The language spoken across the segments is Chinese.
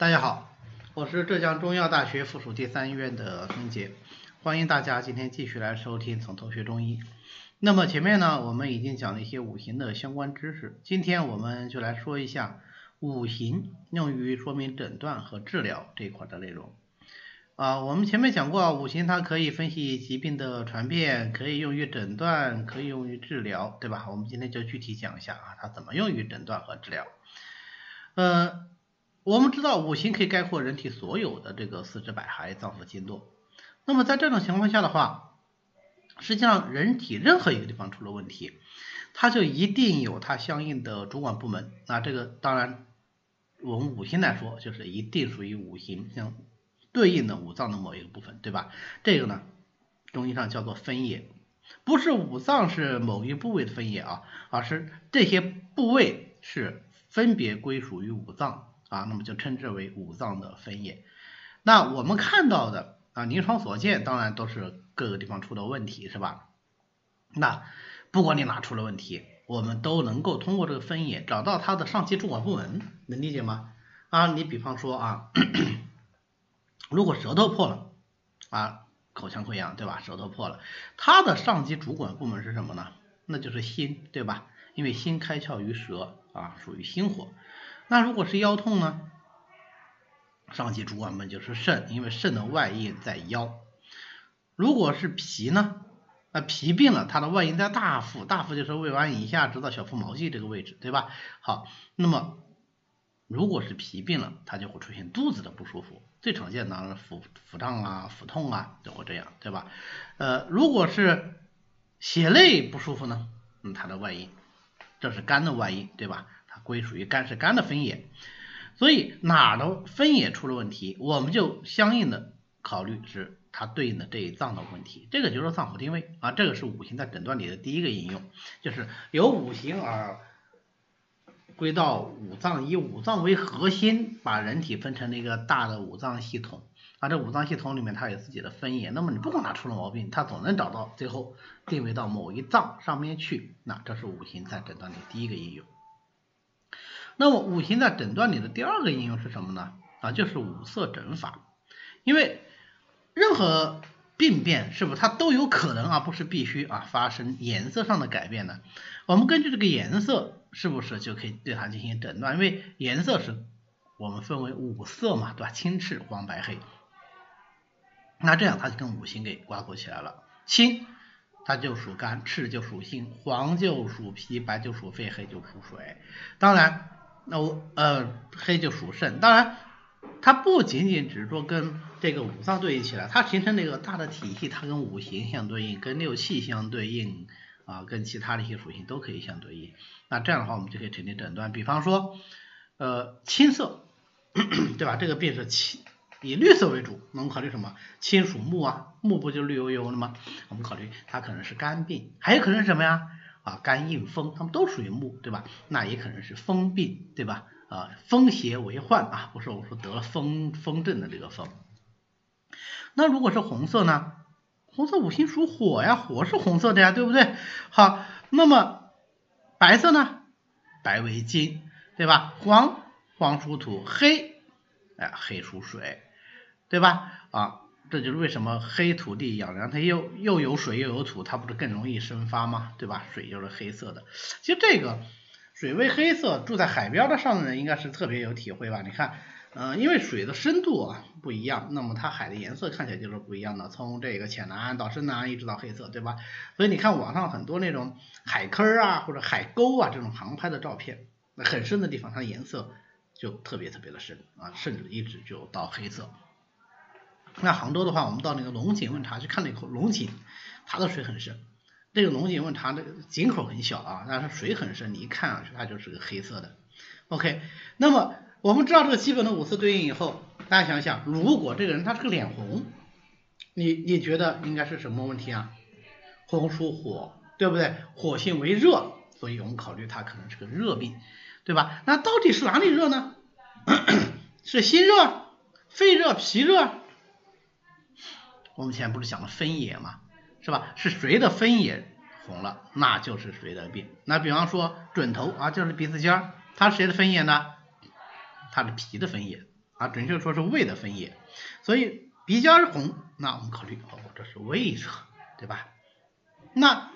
大家好，我是浙江中医药大学附属第三医院的孙杰，欢迎大家今天继续来收听从头学中医。那么前面呢，我们已经讲了一些五行的相关知识，今天我们就来说一下五行用于说明诊断和治疗这一块的内容。啊，我们前面讲过，五行它可以分析疾病的传变，可以用于诊断，可以用于治疗，对吧？我们今天就具体讲一下啊，它怎么用于诊断和治疗。呃，我们知道五行可以概括人体所有的这个四肢百骸、脏腑经络。那么在这种情况下的话，实际上人体任何一个地方出了问题，它就一定有它相应的主管部门。那这个当然，我们五行来说，就是一定属于五行相。对应的五脏的某一个部分，对吧？这个呢，中医上叫做分野，不是五脏是某一部位的分野啊，而是这些部位是分别归属于五脏啊，那么就称之为五脏的分野。那我们看到的啊，临床所见，当然都是各个地方出了问题，是吧？那不管你哪出了问题，我们都能够通过这个分野找到它的上级主管部门，能理解吗？啊，你比方说啊。如果舌头破了啊，口腔溃疡对吧？舌头破了，它的上级主管部门是什么呢？那就是心对吧？因为心开窍于舌啊，属于心火。那如果是腰痛呢？上级主管部门就是肾，因为肾的外因在腰。如果是脾呢？那脾病了，它的外因在大腹，大腹就是胃脘以下直到小腹毛际这个位置对吧？好，那么。如果是脾病了，它就会出现肚子的不舒服，最常见的腹腹胀啊、腹痛啊，都会这样，对吧？呃，如果是血泪不舒服呢，嗯，它的外因，这是肝的外因，对吧？归属于肝，是肝的分野，所以哪的分野出了问题，我们就相应的考虑是它对应的这一脏的问题，这个就是脏腑定位啊，这个是五行在诊断里的第一个应用，就是由五行而。归到五脏，以五脏为核心，把人体分成了一个大的五脏系统。啊，这五脏系统里面它有自己的分野，那么你不管哪出了毛病，它总能找到最后定位到某一脏上面去。那这是五行在诊断里第一个应用。那么五行在诊断里的第二个应用是什么呢？啊，就是五色诊法。因为任何病变是不是它都有可能啊，不是必须啊发生颜色上的改变的。我们根据这个颜色。是不是就可以对它进行诊断？因为颜色是我们分为五色嘛，对吧？青、赤、黄、白、黑。那这样它就跟五行给挂钩起来了。青它就属肝，赤就属心，黄就属脾，白就属肺，黑就属水。当然，那我呃黑就属肾。当然，它不仅仅只是说跟这个五脏对应起来，它形成那个大的体系，它跟五行相对应，跟六气相对应。啊，跟其他的一些属性都可以相对应，那这样的话我们就可以成立诊断。比方说，呃，青色，对吧？这个病是青，以绿色为主，能考虑什么？青属木啊，木不就绿油油的吗？我们考虑它可能是肝病，还有可能是什么呀？啊，肝硬风，它们都属于木，对吧？那也可能是风病，对吧？啊，风邪为患啊，不是我说得了风风症的这个风。那如果是红色呢？红色五行属火呀，火是红色的呀，对不对？好，那么白色呢？白为金，对吧？黄黄属土，黑哎黑属水，对吧？啊，这就是为什么黑土地养粮，它又又有水又有土，它不是更容易生发吗？对吧？水就是黑色的，其实这个水为黑色，住在海边的上的人应该是特别有体会吧？你看。嗯，因为水的深度啊不一样，那么它海的颜色看起来就是不一样的，从这个浅蓝到深蓝一直到黑色，对吧？所以你看网上很多那种海坑啊或者海沟啊这种航拍的照片，那很深的地方它颜色就特别特别的深啊，甚至一直就到黑色。那杭州的话，我们到那个龙井问茶去看那口龙井，它的水很深，这个龙井问茶的井口很小啊，但是水很深，你一看上去它就是个黑色的。OK，那么。我们知道这个基本的五色对应以后，大家想想，如果这个人他是个脸红，你你觉得应该是什么问题啊？红属火，对不对？火性为热，所以我们考虑他可能是个热病，对吧？那到底是哪里热呢？是心热、肺热、脾热？我们前不是讲了分野嘛，是吧？是谁的分野红了，那就是谁的病。那比方说准头啊，就是鼻子尖儿，它谁的分野呢？它是脾的分野啊，准确说是胃的分野。所以鼻尖红，那我们考虑哦，这是胃侧，对吧？那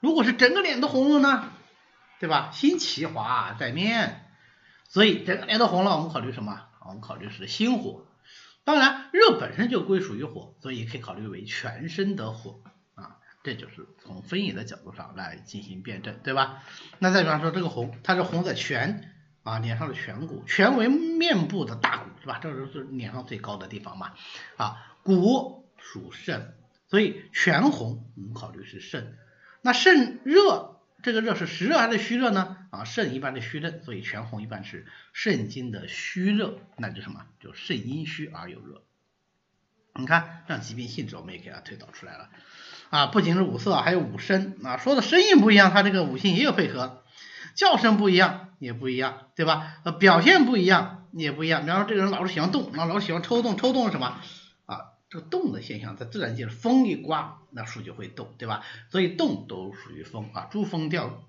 如果是整个脸都红了呢，对吧？心气华在面，所以整个脸都红了，我们考虑什么？我们考虑是心火。当然，热本身就归属于火，所以可以考虑为全身的火啊。这就是从分野的角度上来进行辩证，对吧？那再比方说这个红，它是红在颧啊，脸上的颧骨，颧为面部的大骨，是吧？这是脸上最高的地方嘛啊，骨属肾，所以颧红，我们考虑是肾。那肾热。这个热是实热还是虚热呢？啊，肾一般的虚热，所以全红一般是肾经的虚热，那就什么？就肾阴虚而有热。你看，这样疾病性质我们也给它推导出来了。啊，不仅是五色，还有五声啊，说的声音不一样，它这个五性也有配合，叫声不一样也不一样，对吧？呃，表现不一样也不一样。比方说，这个人老是喜欢动，那老是喜欢抽动，抽动是什么？这个动的现象在自然界，风一刮。那树就会动，对吧？所以动都属于风啊，珠峰调、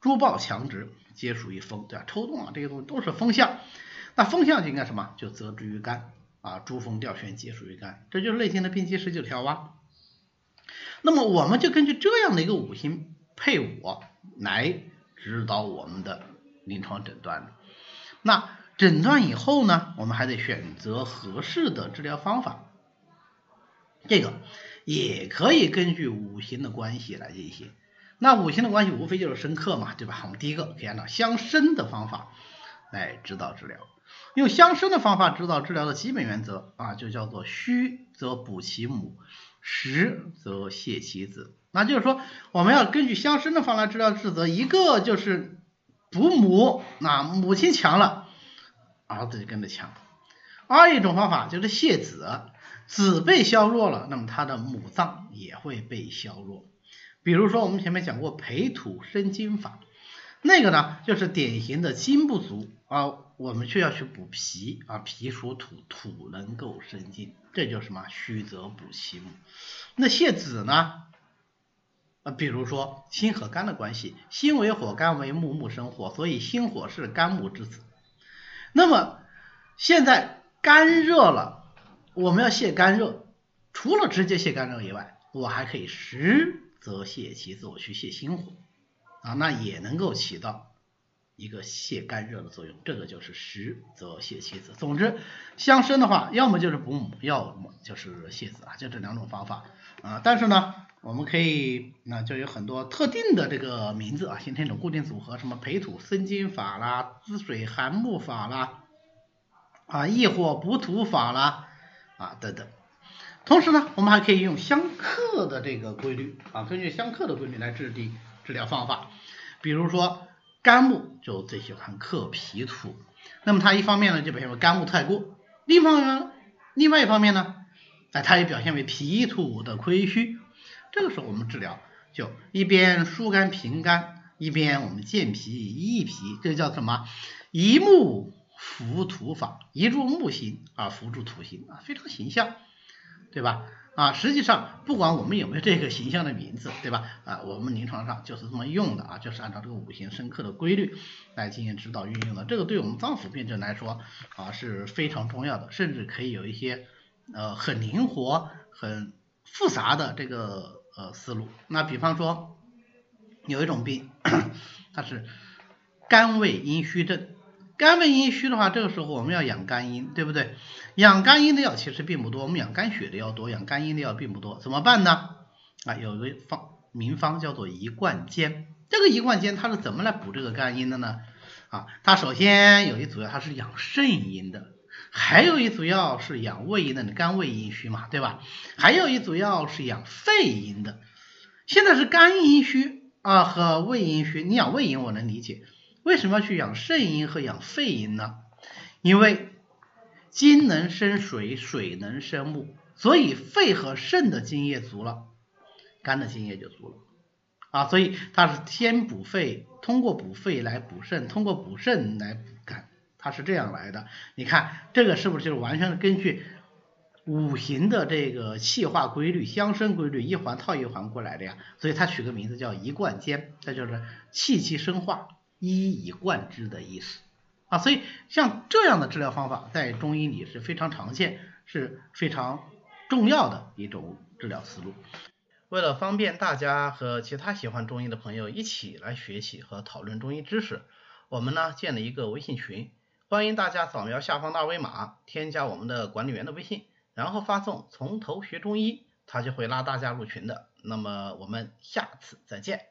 珠暴强直皆属于风，对吧？抽动啊，这些东西都是风象。那风象就应该什么？就则之于肝啊，珠峰调旋皆属于肝，这就是类型的病机十九条啊。那么我们就根据这样的一个五行配伍来指导我们的临床诊断。那诊断以后呢，我们还得选择合适的治疗方法。这个也可以根据五行的关系来进行。那五行的关系无非就是生克嘛，对吧？我们第一个可以按照相生的方法来指导治疗。用相生的方法指导治疗的基本原则啊，就叫做虚则补其母，实则泻其子。那就是说，我们要根据相生的方法治疗治则，一个就是补母，那母亲强了，儿子就跟着强；二一种方法就是泄子。子被削弱了，那么他的母脏也会被削弱。比如说我们前面讲过培土生金法，那个呢就是典型的金不足啊，我们却要去补脾啊，脾属土，土能够生金，这就什么虚则补其母。那泄子呢？啊，比如说心和肝的关系，心为火，肝为木，木生火，所以心火是肝木之子。那么现在干热了。我们要泄干热，除了直接泄干热以外，我还可以实则泄其自，我去泻心火啊，那也能够起到一个泻肝热的作用。这个就是实则泻其子。总之，相生的话，要么就是补母，要么就是泻子啊，就这两种方法啊。但是呢，我们可以那就有很多特定的这个名字啊，形成一种固定组合，什么培土生金法啦，滋水涵木法啦，啊，益火补土法啦。啊，等等，同时呢，我们还可以用相克的这个规律啊，根据相克的规律来制定治疗方法。比如说肝木就最喜欢克脾土，那么它一方面呢就表现为肝木太过，另一方面，另外一方面呢，哎，它也表现为脾土的亏虚。这个时候我们治疗就一边疏肝平肝，一边我们健脾益脾，这叫什么？一木。扶土法，一柱木星啊，扶助土星啊，非常形象，对吧？啊，实际上不管我们有没有这个形象的名字，对吧？啊，我们临床上就是这么用的啊，就是按照这个五行生克的规律来进行指导运用的。这个对我们脏腑辨证来说啊是非常重要的，甚至可以有一些呃很灵活、很复杂的这个呃思路。那比方说有一种病，它是肝胃阴虚症。肝胃阴虚的话，这个时候我们要养肝阴，对不对？养肝阴的药其实并不多，我们养肝血的药多，养肝阴的药并不多，怎么办呢？啊，有一个方名方叫做一贯煎，这个一贯煎它是怎么来补这个肝阴的呢？啊，它首先有一组药它是养肾阴的，还有一组药是养胃阴的，肝胃阴虚嘛，对吧？还有一组药是养肺阴的。现在是肝阴虚啊和胃阴虚，你养胃阴我能理解。为什么要去养肾阴和养肺阴呢？因为金能生水，水能生木，所以肺和肾的津液足了，肝的津液就足了啊。所以它是先补肺，通过补肺来补肾，通过补肾来补肝，它是这样来的。你看这个是不是就是完全根据五行的这个气化规律、相生规律一环套一环过来的呀？所以它取个名字叫一贯兼，这就是气气生化。一以贯之的意思啊，所以像这样的治疗方法在中医里是非常常见，是非常重要的一种治疗思路。为了方便大家和其他喜欢中医的朋友一起来学习和讨论中医知识，我们呢建了一个微信群，欢迎大家扫描下方的二维码，添加我们的管理员的微信，然后发送“从头学中医”，他就会拉大家入群的。那么我们下次再见。